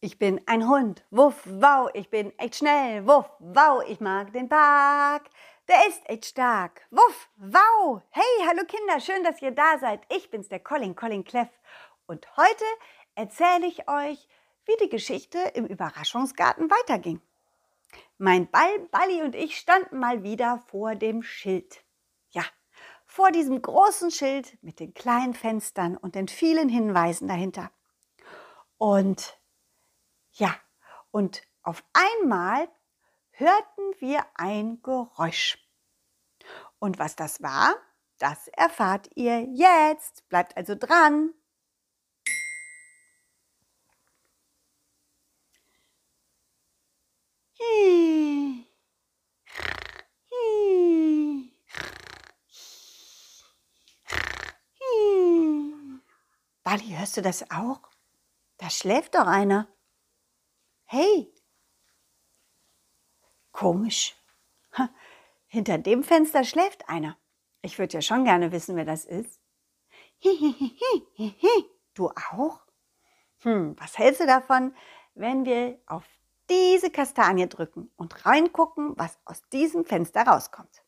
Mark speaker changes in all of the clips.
Speaker 1: Ich bin ein Hund, wuff, wow, ich bin echt schnell, wuff, wow, ich mag den Park. Der ist echt stark, wuff, wow. Hey, hallo Kinder, schön, dass ihr da seid. Ich bin's, der Colin, Colin Cleff. Und heute erzähle ich euch, wie die Geschichte im Überraschungsgarten weiterging. Mein Ball, Balli und ich standen mal wieder vor dem Schild. Ja, vor diesem großen Schild mit den kleinen Fenstern und den vielen Hinweisen dahinter. Und ja, und auf einmal hörten wir ein Geräusch. Und was das war, das erfahrt ihr jetzt. Bleibt also dran. Bali, hörst du das auch? Da schläft doch einer. Hey! Komisch. hinter dem Fenster schläft einer. Ich würde ja schon gerne wissen, wer das ist. du auch? Hm, was hältst du davon, wenn wir auf diese Kastanie drücken und reingucken, was aus diesem Fenster rauskommt?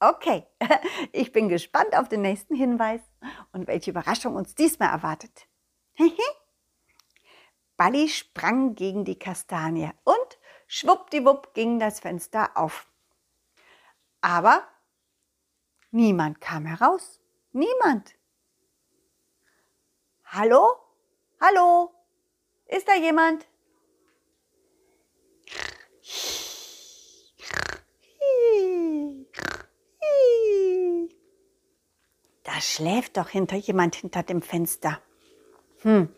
Speaker 1: okay, ich bin gespannt auf den nächsten Hinweis und welche Überraschung uns diesmal erwartet. Balli sprang gegen die Kastanie und schwuppdiwupp ging das Fenster auf. Aber niemand kam heraus. Niemand. Hallo? Hallo? Ist da jemand? Da schläft doch hinter jemand hinter dem Fenster. Hm,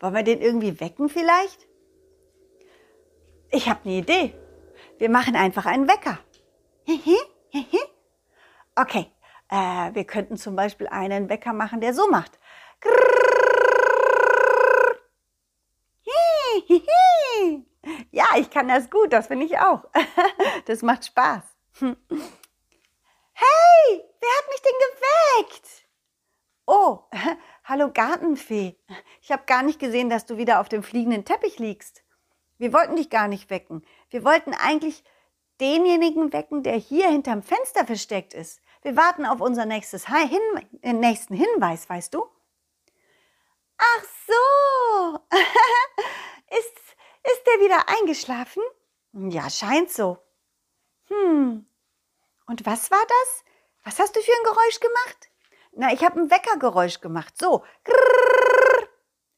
Speaker 1: wollen wir den irgendwie wecken vielleicht? Ich habe eine Idee. Wir machen einfach einen Wecker. Okay, äh, wir könnten zum Beispiel einen Wecker machen, der so macht. Ja, ich kann das gut, das finde ich auch. Das macht Spaß. Hey, wer hat mich denn geweckt? Oh, hallo Gartenfee. Ich habe gar nicht gesehen, dass du wieder auf dem fliegenden Teppich liegst. Wir wollten dich gar nicht wecken. Wir wollten eigentlich denjenigen wecken, der hier hinterm Fenster versteckt ist. Wir warten auf unser nächstes Hin äh, nächsten Hinweis, weißt du? Ach so. ist, ist der wieder eingeschlafen? Ja, scheint so. Hm. Und was war das? Was hast du für ein Geräusch gemacht? Na, ich habe ein Weckergeräusch gemacht. So.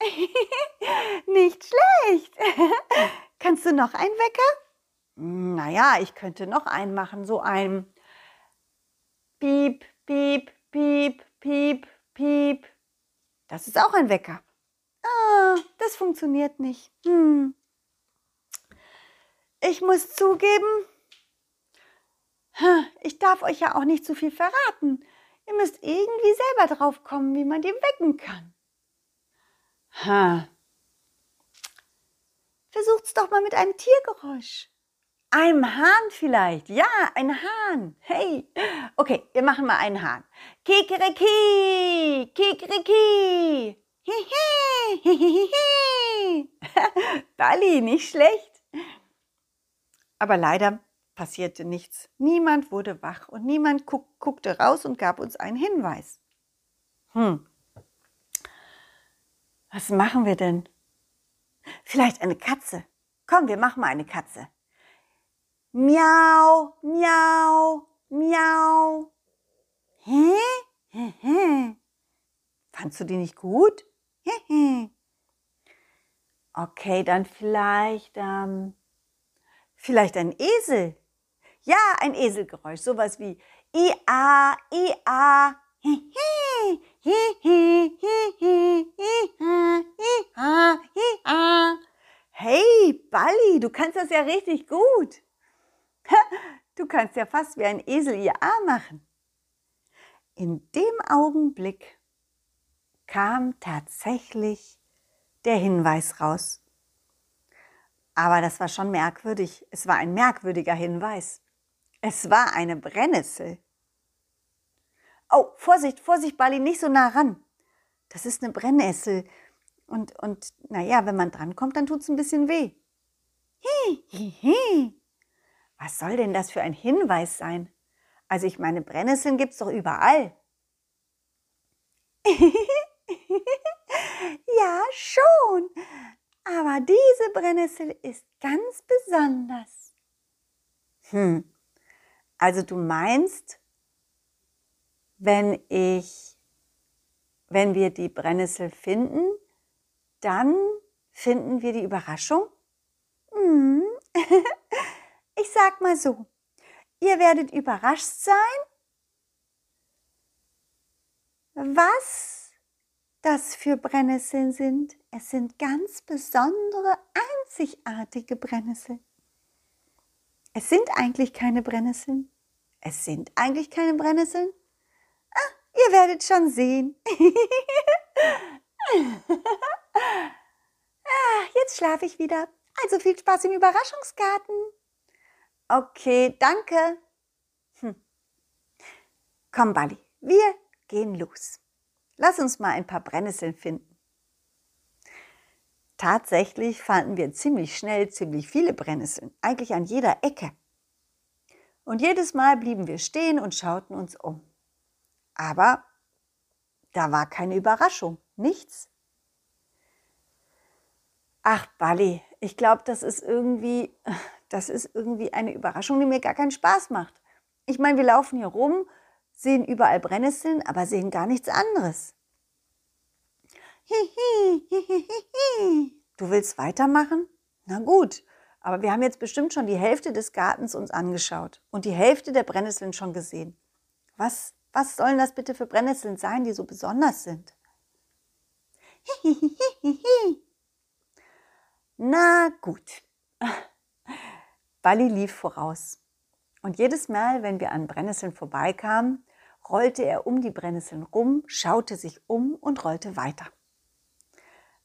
Speaker 1: Nicht schlecht. Kannst du noch einen Wecker? Naja, ich könnte noch einen machen. So ein Piep, Piep, Piep, Piep, Piep. Das ist auch ein Wecker. Ah, das funktioniert nicht. Hm. Ich muss zugeben, ich darf euch ja auch nicht zu viel verraten. Ihr müsst irgendwie selber drauf kommen, wie man den wecken kann. Ha. Versucht's doch mal mit einem Tiergeräusch. Einem Hahn vielleicht. Ja, ein Hahn. Hey. Okay, wir machen mal einen Hahn. Kikeriki, kikeriki. Hihi, hihihi. Bali, nicht schlecht. Aber leider passierte nichts. Niemand wurde wach und niemand guck, guckte raus und gab uns einen Hinweis. Hm. Was machen wir denn? Vielleicht eine Katze. Komm, wir machen mal eine Katze. Miau, miau, miau. Hä? Hä, hä. Fandst du die nicht gut? Hä, hä. Okay, dann vielleicht, ähm, vielleicht ein Esel. Ja, ein Eselgeräusch, sowas wie I-A, I-A, Hey, Balli, du kannst das ja richtig gut. Du kannst ja fast wie ein Esel ihr A machen. In dem Augenblick kam tatsächlich der Hinweis raus. Aber das war schon merkwürdig. Es war ein merkwürdiger Hinweis. Es war eine Brennnessel. Oh, Vorsicht, Vorsicht, Bali, nicht so nah ran. Das ist eine Brennnessel. Und, und naja, wenn man drankommt, dann tut es ein bisschen weh. Hi, hi, hi. Was soll denn das für ein Hinweis sein? Also ich meine, Brennnesseln gibt es doch überall. ja, schon. Aber diese Brennnessel ist ganz besonders. Hm. Also du meinst, wenn ich, wenn wir die Brennnessel finden, dann finden wir die Überraschung? Hm. ich sag mal so, ihr werdet überrascht sein, was das für Brennnesseln sind. Es sind ganz besondere, einzigartige Brennnesseln. Es sind eigentlich keine Brennnesseln. Es sind eigentlich keine Brennnesseln. Ah, ihr werdet schon sehen. ah, jetzt schlafe ich wieder. Also viel Spaß im Überraschungsgarten. Okay, danke. Hm. Komm, Bali, wir gehen los. Lass uns mal ein paar Brennnesseln finden. Tatsächlich fanden wir ziemlich schnell ziemlich viele Brennnesseln, eigentlich an jeder Ecke. Und jedes Mal blieben wir stehen und schauten uns um. Aber da war keine Überraschung, nichts. Ach, Bali, ich glaube, das ist irgendwie, das ist irgendwie eine Überraschung, die mir gar keinen Spaß macht. Ich meine, wir laufen hier rum sehen überall Brennnesseln, aber sehen gar nichts anderes. Du willst weitermachen? Na gut, aber wir haben jetzt bestimmt schon die Hälfte des Gartens uns angeschaut und die Hälfte der Brennnesseln schon gesehen. Was, was sollen das bitte für Brennnesseln sein, die so besonders sind? Na gut. Bali lief voraus. Und jedes Mal, wenn wir an Brennnesseln vorbeikamen, rollte er um die Brennnesseln rum, schaute sich um und rollte weiter.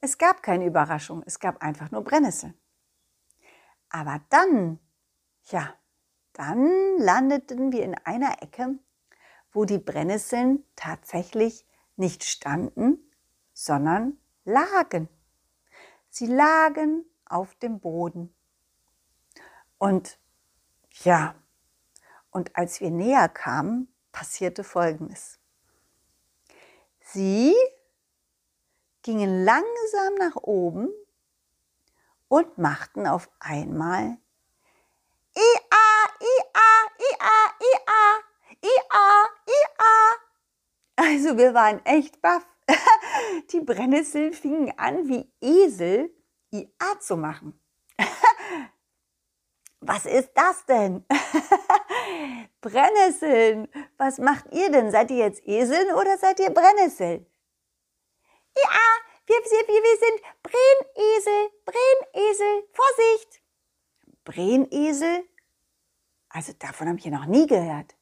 Speaker 1: Es gab keine Überraschung, es gab einfach nur Brennnesseln. Aber dann, ja, dann landeten wir in einer Ecke, wo die Brennnesseln tatsächlich nicht standen, sondern lagen. Sie lagen auf dem Boden. Und ja, und als wir näher kamen, passierte Folgendes. Sie gingen langsam nach oben und machten auf einmal Ia, Ia, Ia, Ia, Ia, Ia. Also wir waren echt baff. Die Brennnesseln fingen an, wie Esel Ia zu machen. Was ist das denn? Brennnesseln. Was macht ihr denn? Seid ihr jetzt Eseln oder seid ihr Brennnesseln? Ja, wir, wir, wir sind Brennesel, Brennesel. Vorsicht! Brennesel? Also davon habe ich ja noch nie gehört.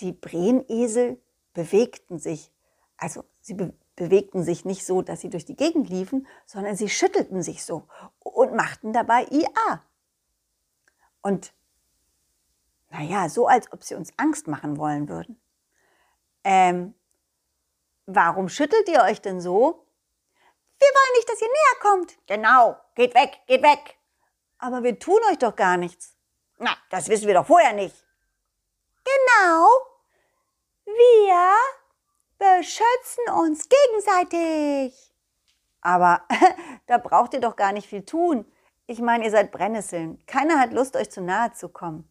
Speaker 1: Die Brennesel bewegten sich. Also sie be bewegten sich nicht so, dass sie durch die Gegend liefen, sondern sie schüttelten sich so und machten dabei IA. Und naja, so als ob sie uns Angst machen wollen würden. Ähm, warum schüttelt ihr euch denn so? Wir wollen nicht, dass ihr näher kommt. Genau, geht weg, geht weg. Aber wir tun euch doch gar nichts. Na, das wissen wir doch vorher nicht. Genau. Wir beschützen uns gegenseitig. Aber da braucht ihr doch gar nicht viel tun. Ich meine, ihr seid Brennnesseln. Keiner hat Lust, euch zu nahe zu kommen.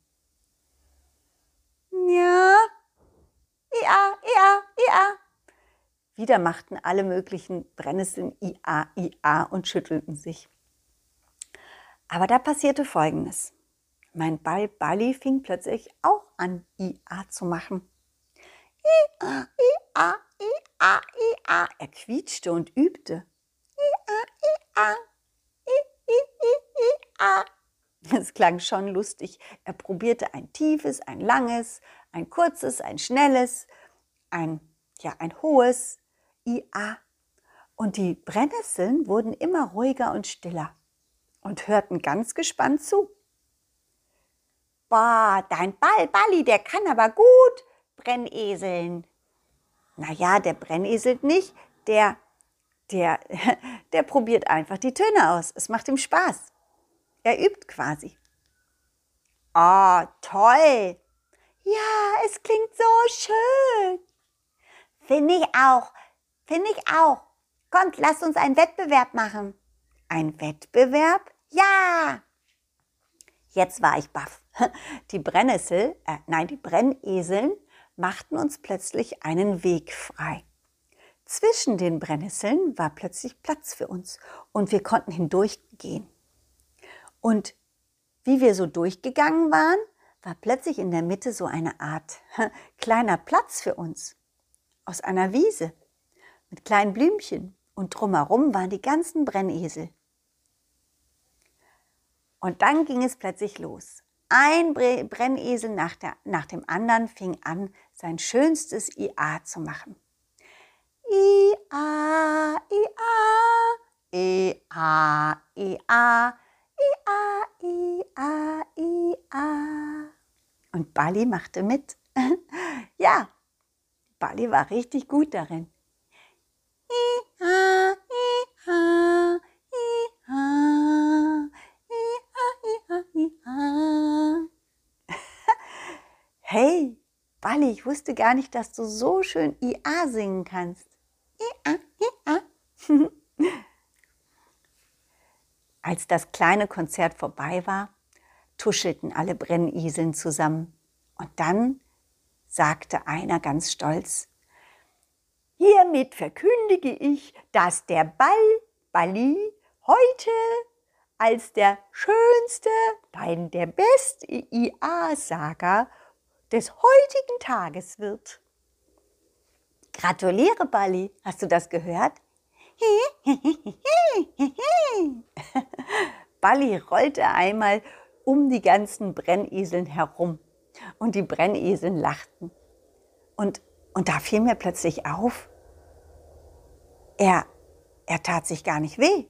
Speaker 1: Ja, ia, ia, ia. Wieder machten alle möglichen Brennnesseln ia, ia und schüttelten sich. Aber da passierte Folgendes. Mein Ball Bali fing plötzlich auch an, ia zu machen. Ia, ia, ia, ia. Er quietschte und übte. Ia, ia. Es klang schon lustig. Er probierte ein tiefes, ein langes, ein kurzes, ein schnelles, ein, ja, ein hohes IA. Und die Brennnesseln wurden immer ruhiger und stiller und hörten ganz gespannt zu. Boah, dein Ball, Balli, der kann aber gut Brenneseln. Naja, der brenneselt nicht, der der, der probiert einfach die Töne aus. Es macht ihm Spaß. Er übt quasi. Oh, toll. Ja, es klingt so schön. Finde ich auch. Finde ich auch. Kommt, lasst uns einen Wettbewerb machen. Ein Wettbewerb? Ja. Jetzt war ich baff. Die Brennnessel, äh, nein, die Brenneseln machten uns plötzlich einen Weg frei. Zwischen den Brennnesseln war plötzlich Platz für uns und wir konnten hindurchgehen. Und wie wir so durchgegangen waren, war plötzlich in der Mitte so eine Art kleiner Platz für uns aus einer Wiese mit kleinen Blümchen und drumherum waren die ganzen Brennesel. Und dann ging es plötzlich los. Ein Brennesel nach, der, nach dem anderen fing an, sein schönstes IA zu machen. IA, IA, IA, IA, IA, IA, IA. Und Bali machte mit. ja, Bali war richtig gut darin. IA, IA, IA, IA, IA. hey, Bali, ich wusste gar nicht, dass du so schön IA singen kannst. IA, IA. Als das kleine Konzert vorbei war, tuschelten alle Brenniseln zusammen. Und dann sagte einer ganz stolz, Hiermit verkündige ich, dass der Ball Bali heute als der schönste, nein, der beste IA-Saga des heutigen Tages wird. Gratuliere, Bali. Hast du das gehört? Bali rollte einmal um die ganzen Brenneseln herum und die Brenneseln lachten. Und, und da fiel mir plötzlich auf, er, er tat sich gar nicht weh.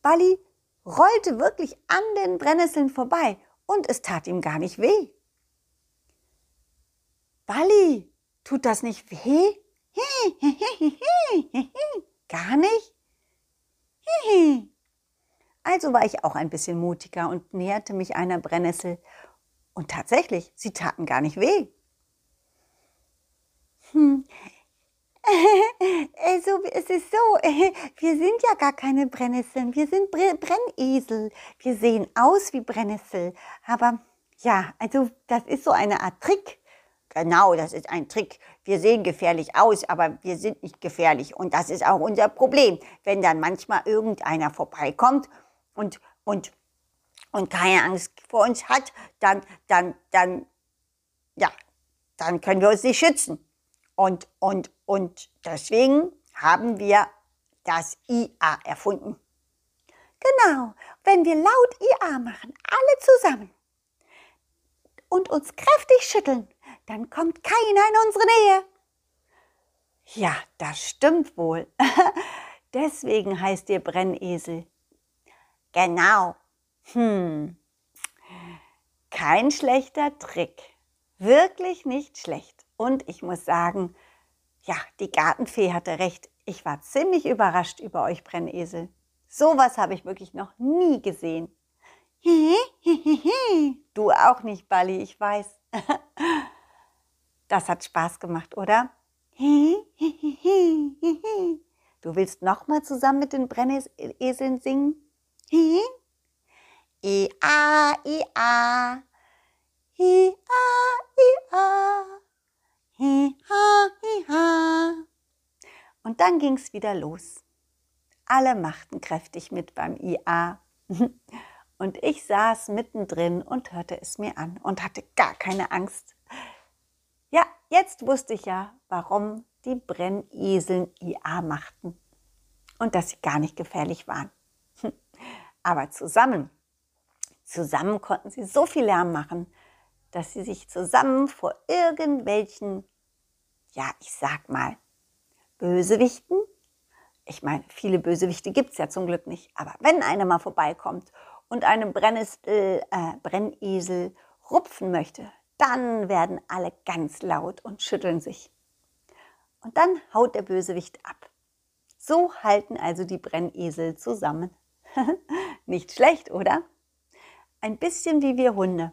Speaker 1: Bali rollte wirklich an den Brennnesseln vorbei und es tat ihm gar nicht weh. Bali, tut das nicht weh? Gar nicht? Also war ich auch ein bisschen mutiger und näherte mich einer Brennnessel. Und tatsächlich, sie taten gar nicht weh. Hm. Also, es ist so, wir sind ja gar keine Brennnesseln, wir sind Brennesel. Wir sehen aus wie Brennnessel. Aber ja, also das ist so eine Art Trick. Genau, das ist ein Trick. Wir sehen gefährlich aus, aber wir sind nicht gefährlich. Und das ist auch unser Problem. Wenn dann manchmal irgendeiner vorbeikommt und, und, und keine Angst vor uns hat, dann, dann, dann, ja, dann können wir uns nicht schützen. Und, und, und deswegen haben wir das IA erfunden. Genau, wenn wir laut IA machen, alle zusammen, und uns kräftig schütteln, dann kommt keiner in unsere Nähe. Ja, das stimmt wohl. Deswegen heißt ihr Brennesel. Genau. Hm. Kein schlechter Trick. Wirklich nicht schlecht. Und ich muss sagen, ja, die Gartenfee hatte recht. Ich war ziemlich überrascht über euch Brennesel. Sowas habe ich wirklich noch nie gesehen. Du auch nicht, Bali, ich weiß. Das hat Spaß gemacht, oder? Du willst noch mal zusammen mit den Brenneseln singen? I-A, I-A, I-A, I-A, I-A, I-A. Und dann ging's wieder los. Alle machten kräftig mit beim IA. Und ich saß mittendrin und hörte es mir an und hatte gar keine Angst. Ja, jetzt wusste ich ja, warum die Brenneseln IA machten und dass sie gar nicht gefährlich waren. Aber zusammen, zusammen konnten sie so viel Lärm machen, dass sie sich zusammen vor irgendwelchen, ja, ich sag mal, Bösewichten, ich meine, viele Bösewichte gibt es ja zum Glück nicht, aber wenn einer mal vorbeikommt und einen Brennesel, äh, Brennesel rupfen möchte, dann werden alle ganz laut und schütteln sich. Und dann haut der Bösewicht ab. So halten also die Brennesel zusammen. Nicht schlecht, oder? Ein bisschen wie wir Hunde.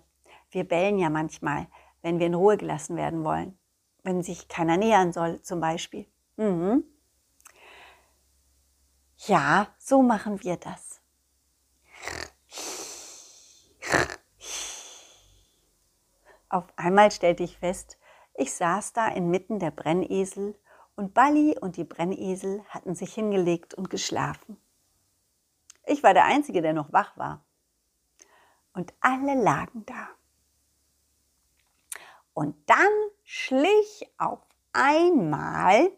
Speaker 1: Wir bellen ja manchmal, wenn wir in Ruhe gelassen werden wollen. Wenn sich keiner nähern soll, zum Beispiel. Mhm. Ja, so machen wir das. Auf einmal stellte ich fest, ich saß da inmitten der Brennesel und Balli und die Brennesel hatten sich hingelegt und geschlafen. Ich war der Einzige, der noch wach war. Und alle lagen da. Und dann schlich auf einmal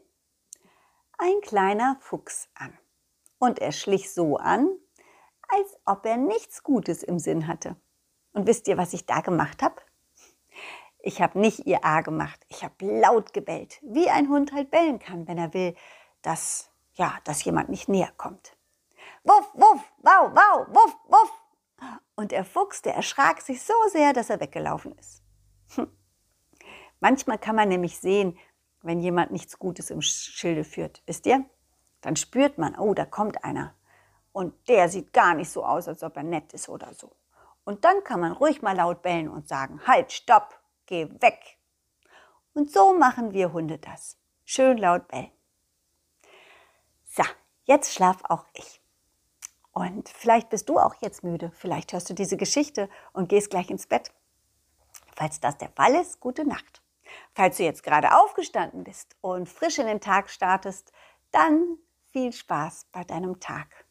Speaker 1: ein kleiner Fuchs an. Und er schlich so an, als ob er nichts Gutes im Sinn hatte. Und wisst ihr, was ich da gemacht habe? Ich habe nicht ihr A gemacht. Ich habe laut gebellt, wie ein Hund halt bellen kann, wenn er will, dass, ja, dass jemand nicht näher kommt. Wuff, wuff, wow, wow, wuff, wuff. Und der Fuchs, der erschrak sich so sehr, dass er weggelaufen ist. Hm. Manchmal kann man nämlich sehen, wenn jemand nichts Gutes im Schilde führt. Wisst ihr? Dann spürt man, oh, da kommt einer. Und der sieht gar nicht so aus, als ob er nett ist oder so. Und dann kann man ruhig mal laut bellen und sagen, halt, stopp, geh weg. Und so machen wir Hunde das. Schön laut bellen. So, jetzt schlaf auch ich. Und vielleicht bist du auch jetzt müde. Vielleicht hörst du diese Geschichte und gehst gleich ins Bett. Falls das der Fall ist, gute Nacht. Falls du jetzt gerade aufgestanden bist und frisch in den Tag startest, dann viel Spaß bei deinem Tag.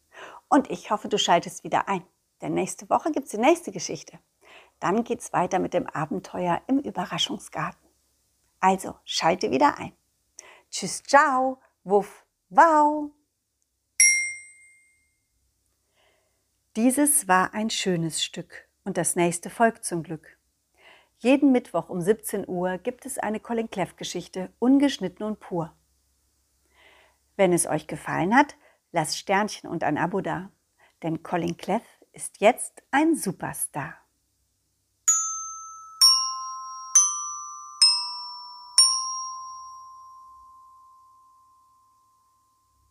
Speaker 1: Und ich hoffe, du schaltest wieder ein. Denn nächste Woche gibt es die nächste Geschichte. Dann geht es weiter mit dem Abenteuer im Überraschungsgarten. Also schalte wieder ein. Tschüss, ciao, wuff, wow. Dieses war ein schönes Stück und das nächste folgt zum Glück. Jeden Mittwoch um 17 Uhr gibt es eine Colin Cleff Geschichte, ungeschnitten und pur. Wenn es euch gefallen hat, lasst Sternchen und ein Abo da, denn Colin Cleff ist jetzt ein Superstar.